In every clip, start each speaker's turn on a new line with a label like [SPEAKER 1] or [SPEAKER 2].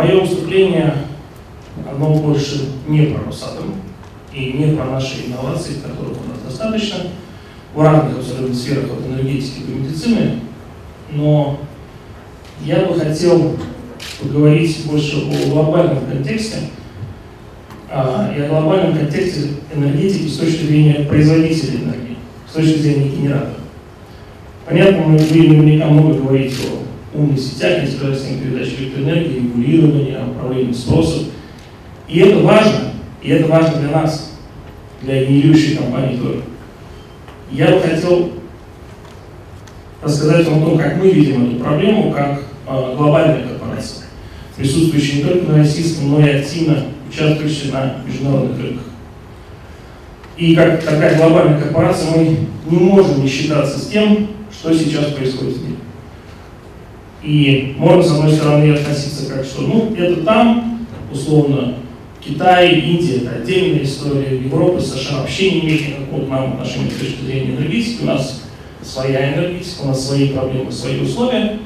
[SPEAKER 1] мое выступление, оно больше не про Росатом и не про наши инновации, которых у нас достаточно. В разных абсолютно сферах от энергетики до медицины, но я бы хотел поговорить больше о глобальном контексте. А, и о глобальном контексте энергетики с точки зрения производителей энергии, с точки зрения генератора. Понятно, мы будем наверняка много говорить о умных сетях, низкоскоростных передач электроэнергии, регулировании, управлении спросом. И это важно, и это важно для нас, для генерирующей компании тоже. Я бы хотел рассказать вам о том, как мы видим эту проблему, как э, глобальная корпорация, присутствующая не только на российском, но и активно участвующая на международных рынках. И как такая глобальная корпорация мы не можем не считаться с тем, что сейчас происходит в мире. И можно, с одной стороны, относиться как, что ну, это там, условно, Китай, Индия – это отдельная история, Европа, США вообще не имеет никакого к нам отношения с точки зрения энергетики, у нас своя энергетика, у нас свои проблемы, свои условия,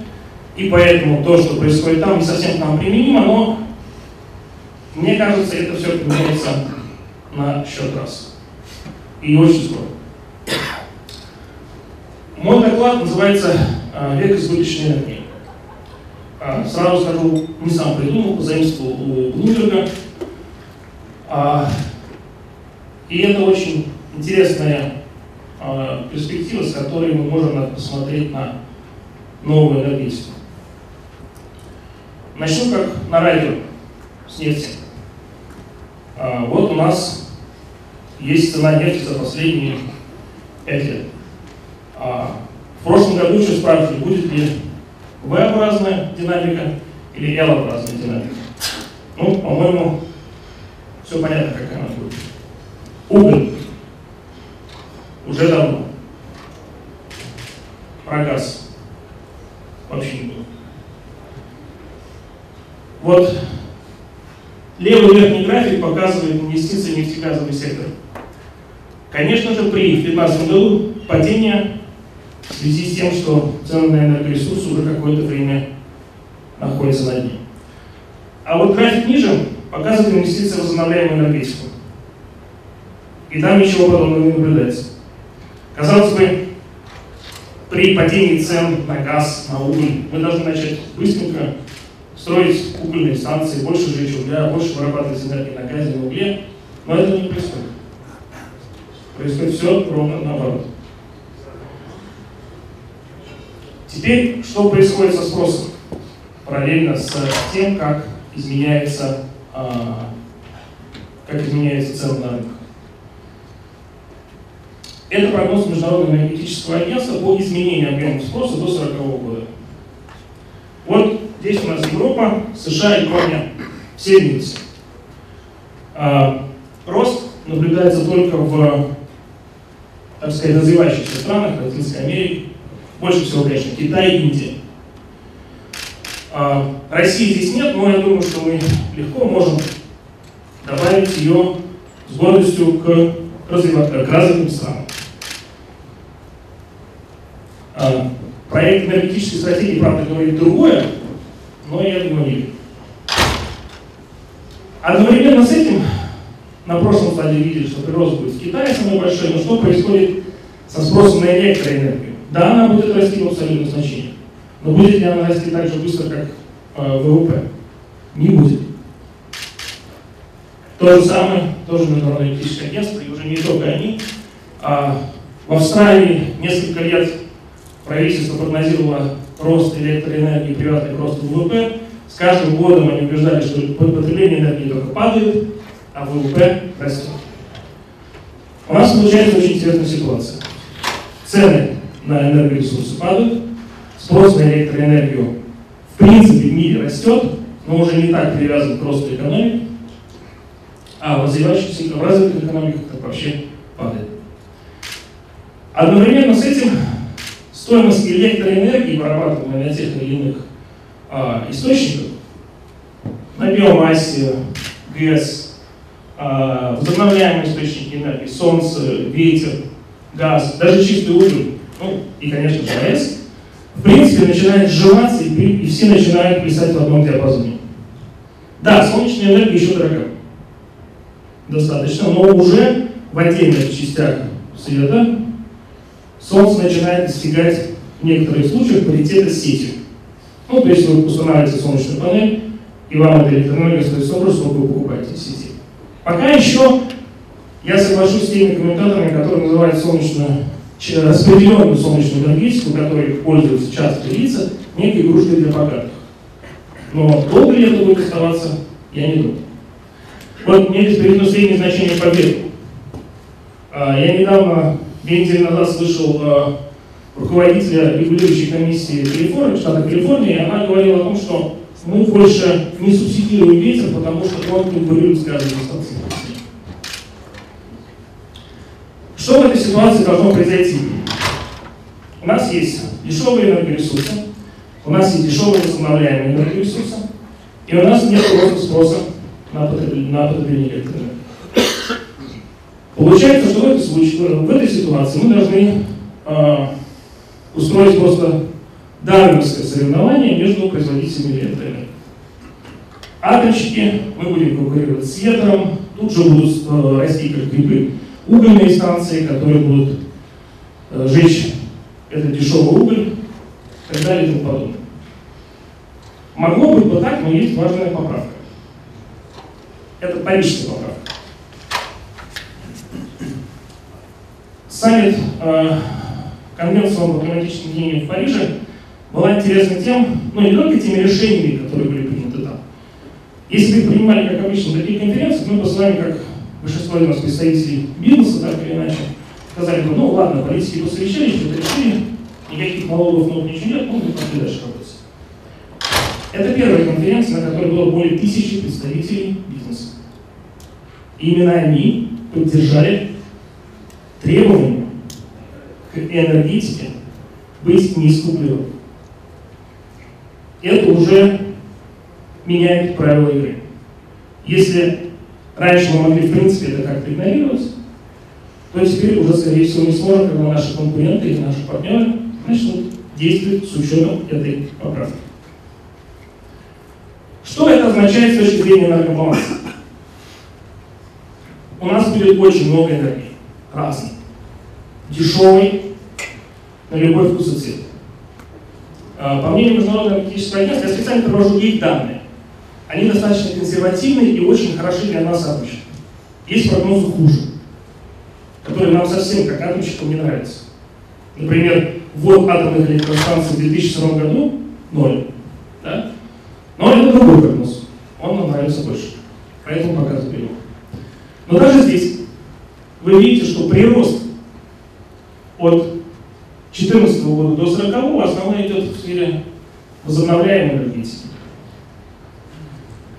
[SPEAKER 1] и поэтому то, что происходит там, не совсем к нам применимо, но мне кажется, это все поменяется на счет раз. И очень скоро. Мой доклад называется а, «Век избыточной энергии». А, сразу скажу, не сам придумал, позаимствовал у Блумберга. А, и это очень интересная перспектива, с которой мы можем посмотреть на новую энергетику. Начну как на радио с нефти. Вот у нас есть цена нефти за последние 5 лет. А, в прошлом году еще спрашивали, будет ли V-образная динамика или L-образная динамика. Ну, по-моему, все понятно, как она будет. Уголь. Уже давно. Про газ. Вообще не было. Вот левый верхний график показывает инвестиции в нефтегазовый сектор. Конечно же, при 2015 году падение в связи с тем, что цены на энергоресурсы уже какое-то время находятся на дне. А вот график ниже показывает инвестиции в возобновляемую энергетику. И там ничего подобного не наблюдается. Казалось бы, при падении цен на газ, на уголь, мы должны начать быстренько строить угольные станции, больше сжечь угля, больше вырабатывать энергии на газе, на угле, но это не происходит. Происходит все ровно наоборот. Теперь, что происходит со спросом? Параллельно с тем, как изменяется, а, как изменяется цена на рынке. Это прогноз Международного энергетического агентства по изменению объема спроса до 1940 года. Вот здесь у нас Европа, США, Япония, все вместе. А, рост наблюдается только в, так сказать, развивающихся странах, Латинской Америке, больше всего, конечно, Китай и Индия. А, России здесь нет, но я думаю, что мы легко можем добавить ее с гордостью к, развив... к развитым странам. А, проект энергетической стратегии, правда, говорит другое, но я думаю, не. Одновременно с этим на прошлом слайде видели, что прирост будет в Китае самый большой, но что происходит со спросом на электроэнергию? Да, она будет расти в абсолютном значении. Но будет ли она расти так же быстро, как э, ВВП? Не будет. То же самое, тоже Международное электрическое агентство, и уже не только они. А в Австралии несколько лет правительство прогнозировало рост электроэнергии, приватный рост ВВП. С каждым годом они убеждали, что потребление энергии только падает, а ВВП растет. У нас получается очень интересная ситуация. Цены на энергоресурсы падают, спрос на электроэнергию в принципе в мире растет, но уже не так привязан к росту экономики, а в развивающихся, в развитых экономиках так вообще падает. Одновременно с этим стоимость электроэнергии, вырабатываемой на тех или иных а, источниках, на биомассе, ГЭС, а, возобновляемые источники энергии, солнце, ветер, газ, даже чистый уголь, ну и, конечно же, в принципе, начинает сжиматься, и, и все начинают писать в одном диапазоне. Да, солнечная энергия еще дорога. Достаточно, но уже в отдельных частях света Солнце начинает достигать в некоторых случаях паритета с сетью. Ну, то есть вы устанавливаете солнечную панель, и вам эта электроэнергия стоит столько же, сколько вы покупаете сети. Пока еще я соглашусь с теми комментаторами, которые называют солнечную, распределенную солнечную энергетику, которой пользуются часто лица, некой игрушкой для богатых. Но долго ли это будет оставаться, я не думаю. Вот здесь приведено среднее значение победы. А, я недавно, две недели назад, слышал а, руководителя регулирующей комиссии Калифорнии, штата Калифорния, и она говорила о том, что мы больше не субсидируем ветер, потому что он конкурирует с каждой станцией. Что в этой ситуации должно произойти? У нас есть дешевые энергоресурсы, у нас есть дешевые возобновляемые энергоресурсы, и у нас нет просто спроса на потребление электроэнергии. Получается, что в этой, случае, в этой ситуации мы должны э, устроить просто дарвиновское соревнование между производителями электроэнергии. Атомщики, мы будем конкурировать с ветром, тут же будут э, расти как грибы угольные станции, которые будут э, жечь этот дешевый уголь и так далее и тому подобное. Могло быть бы так, но есть важная поправка. Это парижская поправка. саммит э, Конвенции об климатическом изменении в Париже была интересна тем, ну не только теми решениями, которые были приняты там. Если бы принимали, как обычно, такие конференции, мы бы с вами, как большинство из нас представителей бизнеса, так или иначе, сказали бы, ну ладно, политики посовещались, что-то решили, никаких налогов новых ничего нет, ну мы пошли дальше работать. Это первая конференция, на которой было более тысячи представителей бизнеса. И именно они поддержали требованию к энергетике быть неискупленным. Это уже меняет правила игры. Если раньше мы могли, в принципе, это как-то игнорировать, то теперь уже, скорее всего, не сможем, когда наши конкуренты и наши партнеры начнут действовать с учетом этой поправки. Что это означает с точки зрения энергобаланса? У нас будет очень много энергии, разной дешевый, на любой вкус и цвет. А, по мнению Международного энергетического агентства, я специально привожу их данные. Они достаточно консервативные и очень хороши для нас обычно. Есть прогнозы хуже, которые нам совсем, как атомщикам, не нравятся. Например, ввод атомных электростанций в 2002 году – ноль. Да? Но это другой прогноз. Он нам нравится больше. Поэтому показываю его. Но даже здесь вы видите, что прирост от 2014 года до 40 основная идет в сфере возобновляемой энергетики.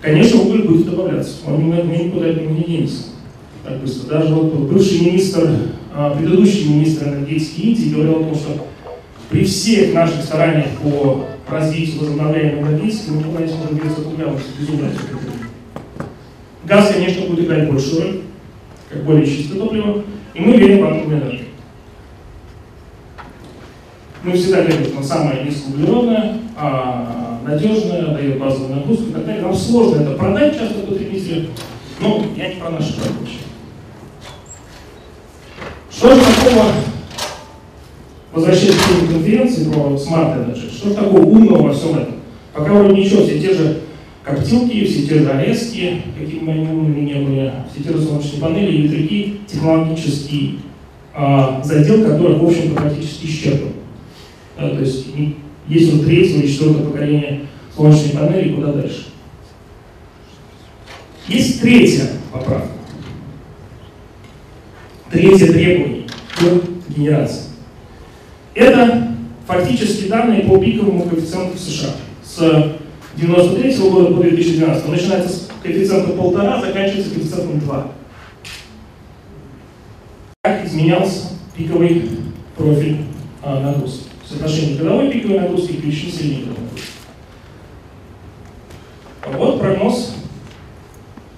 [SPEAKER 1] Конечно, уголь будет добавляться, он никуда от него не денется так быстро. Даже вот бывший министр, а, предыдущий министр энергетики Индии говорил о том, что при всех наших стараниях по развитию возобновляемой энергетики мы никуда не сможем от угля, безумно Газ, конечно, будет играть большую роль, как более чистое топливо, и мы верим в атомную энергию. Мы всегда говорим, что самая низкоуглеродная, а, надежная, дает базовую нагрузку и так далее. Нам сложно это продать часто потребителю, но я не про наши рабочие. Что же такого, возвращаясь к теме конференции про Smart Energy, что же такого умного во всем этом? Пока вроде ничего, все те же коптилки, все те же арестки, какими бы они умными не были, все те же солнечные панели и ветряки, технологический а, задел, который, в общем-то, практически исчерпан. Да, то есть уже третьего и четвертого поколения солнечной панели, куда дальше. Есть третья поправка. Третье требование к генерации. Это фактически данные по пиковому коэффициенту в США. С 93 года по 2012. Начинается с коэффициента полтора, заканчивается коэффициентом 2. Как изменялся пиковый профиль а, нагрузки соотношение годовой пиковой нагрузки к величине средней годовой. Вот прогноз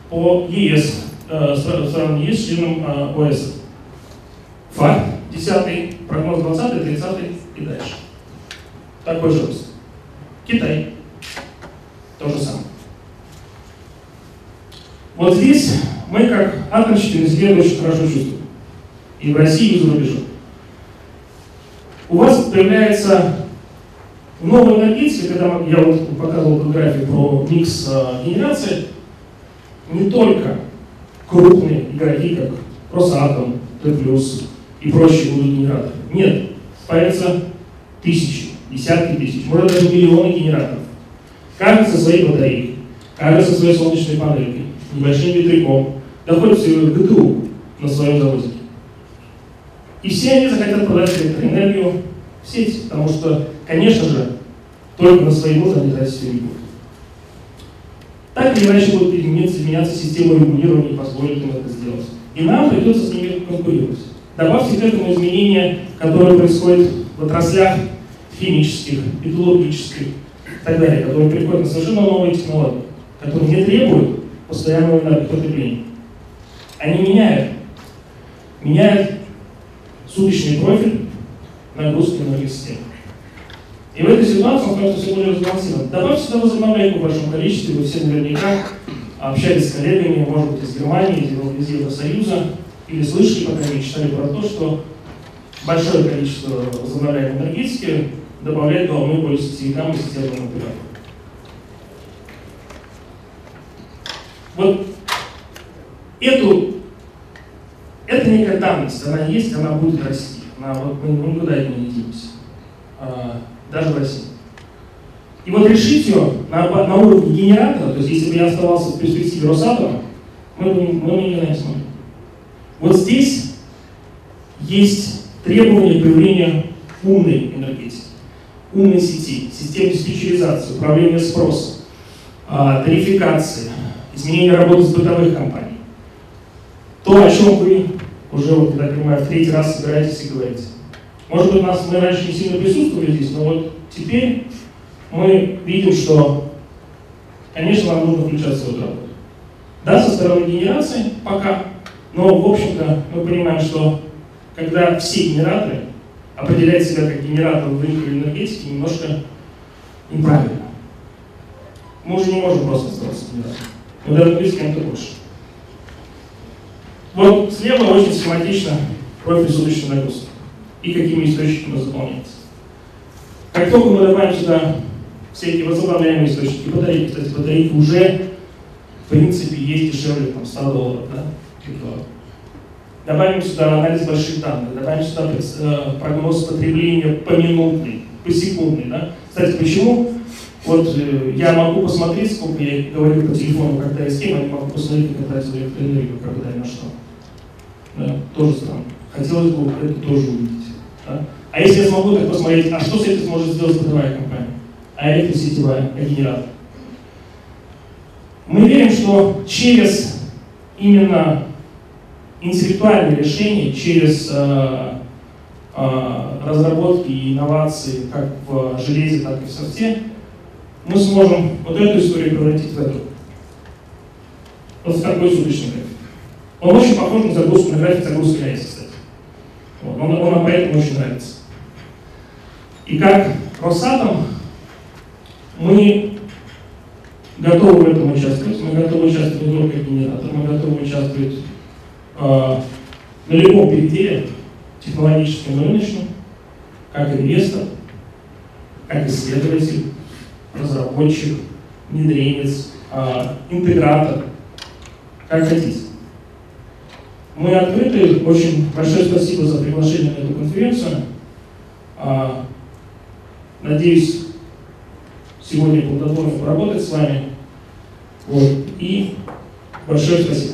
[SPEAKER 1] по ЕС, э, стран ЕС, членам э, ОС. Факт 10, прогноз 20, 30 и дальше. Такой же рост. Китай. То же самое. Вот здесь мы, как атомщики, на себе очень хорошо чувствуем. И в России, и за рубежом. У вас появляется новая энергетика, когда я вот показывал эту график про микс э, генерации, не только крупные игроки, как Росатом, Т+, и прочие будут генераторы. Нет, появятся тысячи, десятки тысяч, может даже миллионы генераторов. Каждый со своей батареей, каждый со своей солнечной панелькой, небольшим ветряком, доходит к ГТУ на своем заводе. И все они захотят продать электроэнергию в сеть, потому что, конечно же, только на свои нужды они тратить не будут. Так или иначе будут изменяться системы регулирования и позволят им это сделать. И нам придется с ними конкурировать. Добавьте к этому изменения, которые происходят в отраслях химических, металлургических и так далее, которые приходят на совершенно новые технологии, которые не требуют постоянного энергопотребления. Они меняют, меняют суточный профиль нагрузки энергосистемы. И в этой ситуации он кажется все более разбалансирован. Добавьте сюда возобновляемку в большом количестве, вы все наверняка общались с коллегами, может быть, из Германии, из Евросоюза, или слышали, по крайней мере, читали про то, что большое количество возобновляемой энергетики добавляет головную боль сетевикам и системным операторам. Вот эту, это некая данность, она есть, она будет расти. Она, вот, мы, никуда от нее не денемся. А, даже в России. И вот решить ее на, на уровне генератора, то есть если бы я оставался в перспективе Росатома, мы бы, мы бы никогда не смогли. Вот здесь есть требования появления умной энергетики, умной сети, системы диспетчеризации, управления спросом, а, тарификации, изменения работы с бытовых компаний. То, о чем вы уже, вот, я так понимаю, в третий раз собираетесь и говорите. Может быть, нас мы раньше не сильно присутствовали здесь, но вот теперь мы видим, что, конечно, нам нужно включаться в эту работу. Да, со стороны генерации пока, но, в общем-то, мы понимаем, что когда все генераторы определяют себя как генератор в рынке энергетики, немножко неправильно. Мы уже не можем просто оставаться генератором. Мы должны быть с кем-то больше. Вот слева очень схематично профиль суточной нагрузки и какими источниками заполняется. Как только мы добавим сюда все эти возобновляемые источники, батарейки, кстати, батарейки уже, в принципе, есть дешевле там, 100 долларов, да, криптовалют. Добавим сюда анализ больших данных, добавим сюда э, прогноз потребления поминутный, посекундный. Да? Кстати, почему? Вот э, я могу посмотреть, сколько я говорил по телефону, когда и с кем, а не могу посмотреть, как тратить электроэнергию, когда и на что. Да, тоже странно. Хотелось бы это тоже увидеть. Да? А если я смогу так посмотреть, а что с этим сможет сделать бытовая компания? А электросетевая, а генератор? Мы верим, что через именно интеллектуальные решения, через э, э, разработки и инновации как в железе, так и в софте, мы сможем вот эту историю превратить в эту. Вот в такой суточный. Он очень похож на загрузку на график загрузки рейса, кстати. Вот. Он, он нам поэтому очень нравится. И как Росатом мы готовы в этом участвовать, мы готовы участвовать не только как генератор, мы готовы участвовать э, на любом переделе, технологическом и рыночном, как инвестор, как исследователь, разработчик, внедренец, э, интегратор, как хотите. Мы открыты, очень большое спасибо за приглашение на эту конференцию. А, надеюсь, сегодня плодотворно поработать с вами. Вот. И большое спасибо.